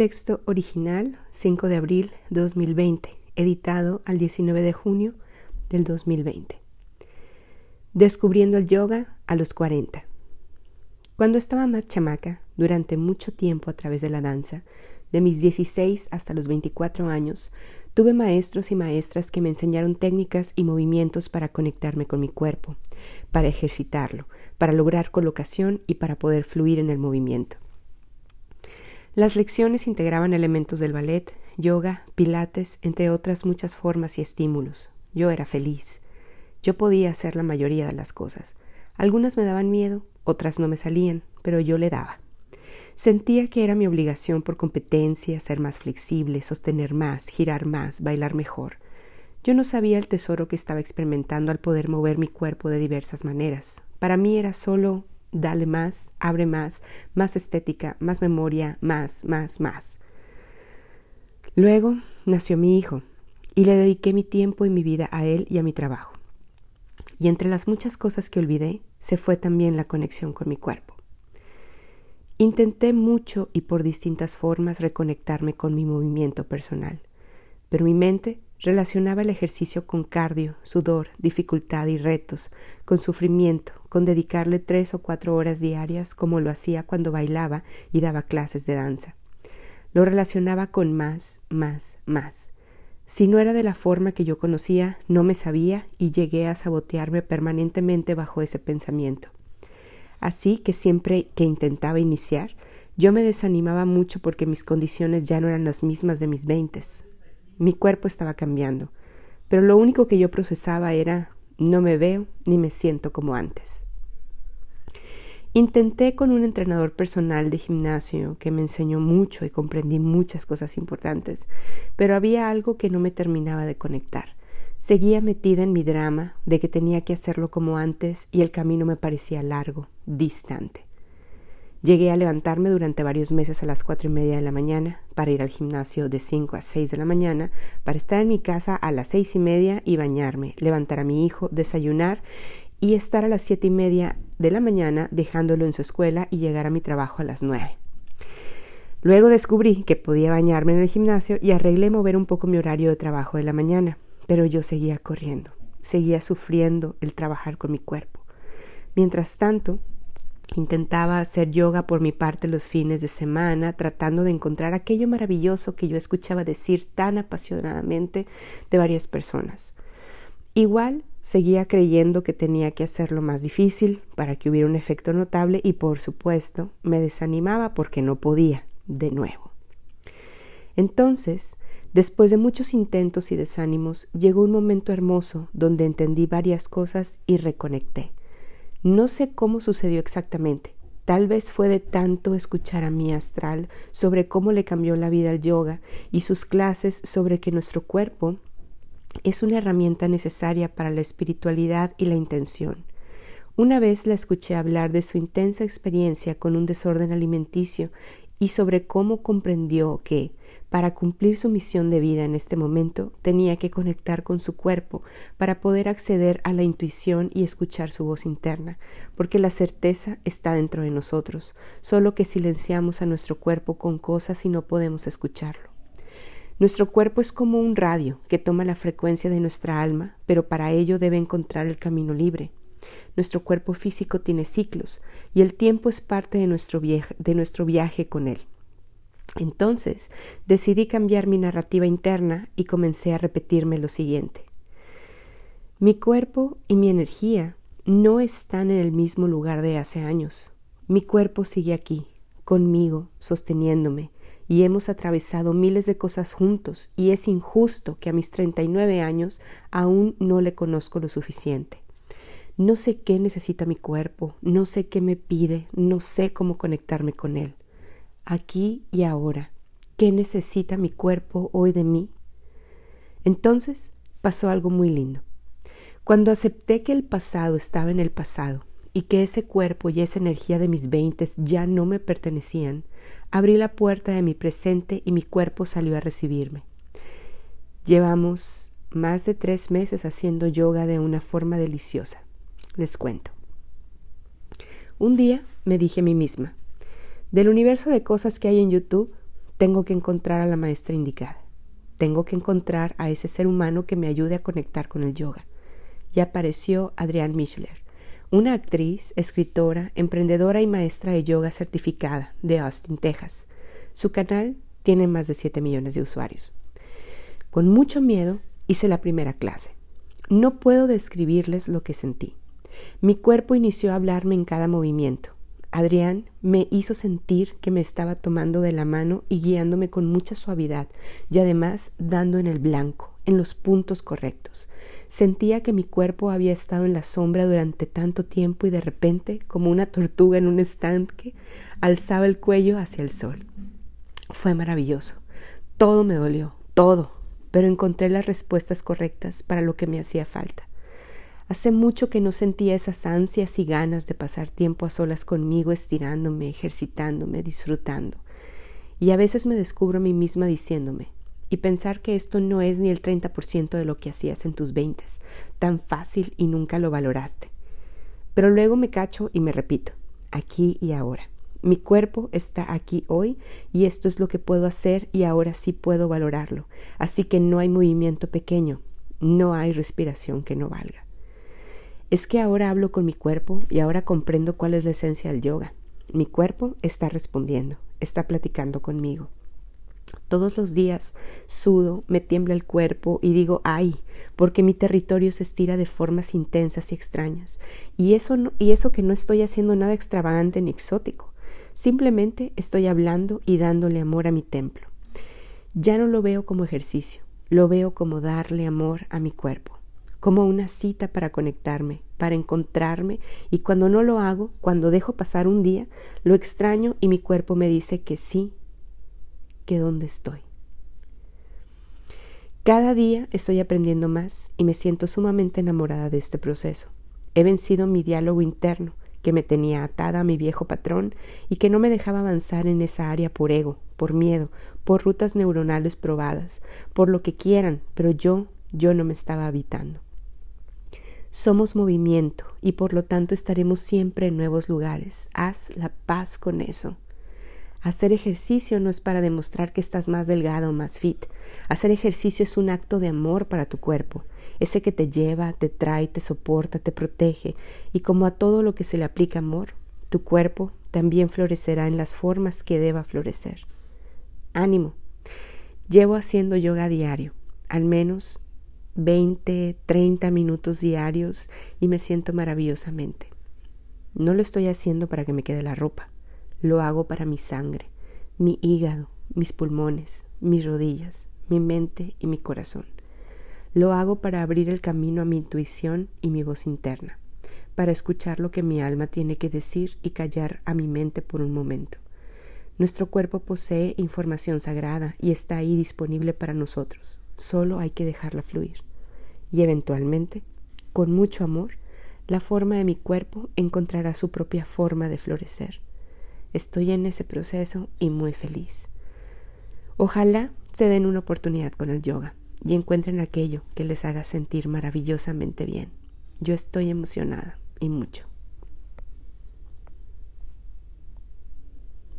Texto original 5 de abril 2020, editado al 19 de junio del 2020. Descubriendo el yoga a los 40. Cuando estaba más chamaca, durante mucho tiempo a través de la danza, de mis 16 hasta los 24 años, tuve maestros y maestras que me enseñaron técnicas y movimientos para conectarme con mi cuerpo, para ejercitarlo, para lograr colocación y para poder fluir en el movimiento. Las lecciones integraban elementos del ballet, yoga, pilates, entre otras muchas formas y estímulos. Yo era feliz. Yo podía hacer la mayoría de las cosas. Algunas me daban miedo, otras no me salían, pero yo le daba. Sentía que era mi obligación por competencia ser más flexible, sostener más, girar más, bailar mejor. Yo no sabía el tesoro que estaba experimentando al poder mover mi cuerpo de diversas maneras. Para mí era solo dale más, abre más, más estética, más memoria, más, más, más. Luego nació mi hijo y le dediqué mi tiempo y mi vida a él y a mi trabajo. Y entre las muchas cosas que olvidé, se fue también la conexión con mi cuerpo. Intenté mucho y por distintas formas reconectarme con mi movimiento personal, pero mi mente relacionaba el ejercicio con cardio, sudor, dificultad y retos, con sufrimiento, con dedicarle tres o cuatro horas diarias como lo hacía cuando bailaba y daba clases de danza. Lo relacionaba con más, más, más. Si no era de la forma que yo conocía, no me sabía y llegué a sabotearme permanentemente bajo ese pensamiento. Así que siempre que intentaba iniciar, yo me desanimaba mucho porque mis condiciones ya no eran las mismas de mis veintes. Mi cuerpo estaba cambiando, pero lo único que yo procesaba era no me veo ni me siento como antes. Intenté con un entrenador personal de gimnasio que me enseñó mucho y comprendí muchas cosas importantes, pero había algo que no me terminaba de conectar. Seguía metida en mi drama de que tenía que hacerlo como antes y el camino me parecía largo, distante. Llegué a levantarme durante varios meses a las cuatro y media de la mañana para ir al gimnasio de cinco a seis de la mañana, para estar en mi casa a las seis y media y bañarme, levantar a mi hijo, desayunar y estar a las siete y media de la mañana dejándolo en su escuela y llegar a mi trabajo a las nueve. Luego descubrí que podía bañarme en el gimnasio y arreglé mover un poco mi horario de trabajo de la mañana, pero yo seguía corriendo, seguía sufriendo el trabajar con mi cuerpo. Mientras tanto, Intentaba hacer yoga por mi parte los fines de semana, tratando de encontrar aquello maravilloso que yo escuchaba decir tan apasionadamente de varias personas. Igual seguía creyendo que tenía que hacerlo más difícil para que hubiera un efecto notable y por supuesto me desanimaba porque no podía de nuevo. Entonces, después de muchos intentos y desánimos, llegó un momento hermoso donde entendí varias cosas y reconecté. No sé cómo sucedió exactamente. Tal vez fue de tanto escuchar a mi astral sobre cómo le cambió la vida al yoga y sus clases sobre que nuestro cuerpo es una herramienta necesaria para la espiritualidad y la intención. Una vez la escuché hablar de su intensa experiencia con un desorden alimenticio y sobre cómo comprendió que, para cumplir su misión de vida en este momento, tenía que conectar con su cuerpo para poder acceder a la intuición y escuchar su voz interna, porque la certeza está dentro de nosotros, solo que silenciamos a nuestro cuerpo con cosas y no podemos escucharlo. Nuestro cuerpo es como un radio que toma la frecuencia de nuestra alma, pero para ello debe encontrar el camino libre. Nuestro cuerpo físico tiene ciclos y el tiempo es parte de nuestro, de nuestro viaje con él. Entonces decidí cambiar mi narrativa interna y comencé a repetirme lo siguiente. Mi cuerpo y mi energía no están en el mismo lugar de hace años. Mi cuerpo sigue aquí, conmigo, sosteniéndome, y hemos atravesado miles de cosas juntos, y es injusto que a mis 39 años aún no le conozco lo suficiente. No sé qué necesita mi cuerpo, no sé qué me pide, no sé cómo conectarme con él aquí y ahora. ¿Qué necesita mi cuerpo hoy de mí? Entonces pasó algo muy lindo. Cuando acepté que el pasado estaba en el pasado y que ese cuerpo y esa energía de mis veintes ya no me pertenecían, abrí la puerta de mi presente y mi cuerpo salió a recibirme. Llevamos más de tres meses haciendo yoga de una forma deliciosa. Les cuento. Un día me dije a mí misma, del universo de cosas que hay en YouTube, tengo que encontrar a la maestra indicada. Tengo que encontrar a ese ser humano que me ayude a conectar con el yoga. Y apareció Adrián Michler, una actriz, escritora, emprendedora y maestra de yoga certificada de Austin, Texas. Su canal tiene más de 7 millones de usuarios. Con mucho miedo hice la primera clase. No puedo describirles lo que sentí. Mi cuerpo inició a hablarme en cada movimiento. Adrián me hizo sentir que me estaba tomando de la mano y guiándome con mucha suavidad y además dando en el blanco, en los puntos correctos. Sentía que mi cuerpo había estado en la sombra durante tanto tiempo y de repente, como una tortuga en un estanque, alzaba el cuello hacia el sol. Fue maravilloso. Todo me dolió, todo, pero encontré las respuestas correctas para lo que me hacía falta. Hace mucho que no sentía esas ansias y ganas de pasar tiempo a solas conmigo, estirándome, ejercitándome, disfrutando. Y a veces me descubro a mí misma diciéndome, y pensar que esto no es ni el 30% de lo que hacías en tus veintes, tan fácil y nunca lo valoraste. Pero luego me cacho y me repito, aquí y ahora. Mi cuerpo está aquí hoy y esto es lo que puedo hacer y ahora sí puedo valorarlo. Así que no hay movimiento pequeño, no hay respiración que no valga. Es que ahora hablo con mi cuerpo y ahora comprendo cuál es la esencia del yoga. Mi cuerpo está respondiendo, está platicando conmigo. Todos los días sudo, me tiembla el cuerpo y digo ay, porque mi territorio se estira de formas intensas y extrañas. Y eso, y eso que no estoy haciendo nada extravagante ni exótico. Simplemente estoy hablando y dándole amor a mi templo. Ya no lo veo como ejercicio, lo veo como darle amor a mi cuerpo como una cita para conectarme, para encontrarme, y cuando no lo hago, cuando dejo pasar un día, lo extraño y mi cuerpo me dice que sí, que dónde estoy. Cada día estoy aprendiendo más y me siento sumamente enamorada de este proceso. He vencido mi diálogo interno, que me tenía atada a mi viejo patrón y que no me dejaba avanzar en esa área por ego, por miedo, por rutas neuronales probadas, por lo que quieran, pero yo, yo no me estaba habitando. Somos movimiento y por lo tanto estaremos siempre en nuevos lugares. Haz la paz con eso. Hacer ejercicio no es para demostrar que estás más delgada o más fit. Hacer ejercicio es un acto de amor para tu cuerpo, ese que te lleva, te trae, te soporta, te protege, y como a todo lo que se le aplica amor, tu cuerpo también florecerá en las formas que deba florecer. Ánimo. Llevo haciendo yoga diario, al menos 20, 30 minutos diarios y me siento maravillosamente. No lo estoy haciendo para que me quede la ropa, lo hago para mi sangre, mi hígado, mis pulmones, mis rodillas, mi mente y mi corazón. Lo hago para abrir el camino a mi intuición y mi voz interna, para escuchar lo que mi alma tiene que decir y callar a mi mente por un momento. Nuestro cuerpo posee información sagrada y está ahí disponible para nosotros. Solo hay que dejarla fluir. Y eventualmente, con mucho amor, la forma de mi cuerpo encontrará su propia forma de florecer. Estoy en ese proceso y muy feliz. Ojalá se den una oportunidad con el yoga y encuentren aquello que les haga sentir maravillosamente bien. Yo estoy emocionada y mucho.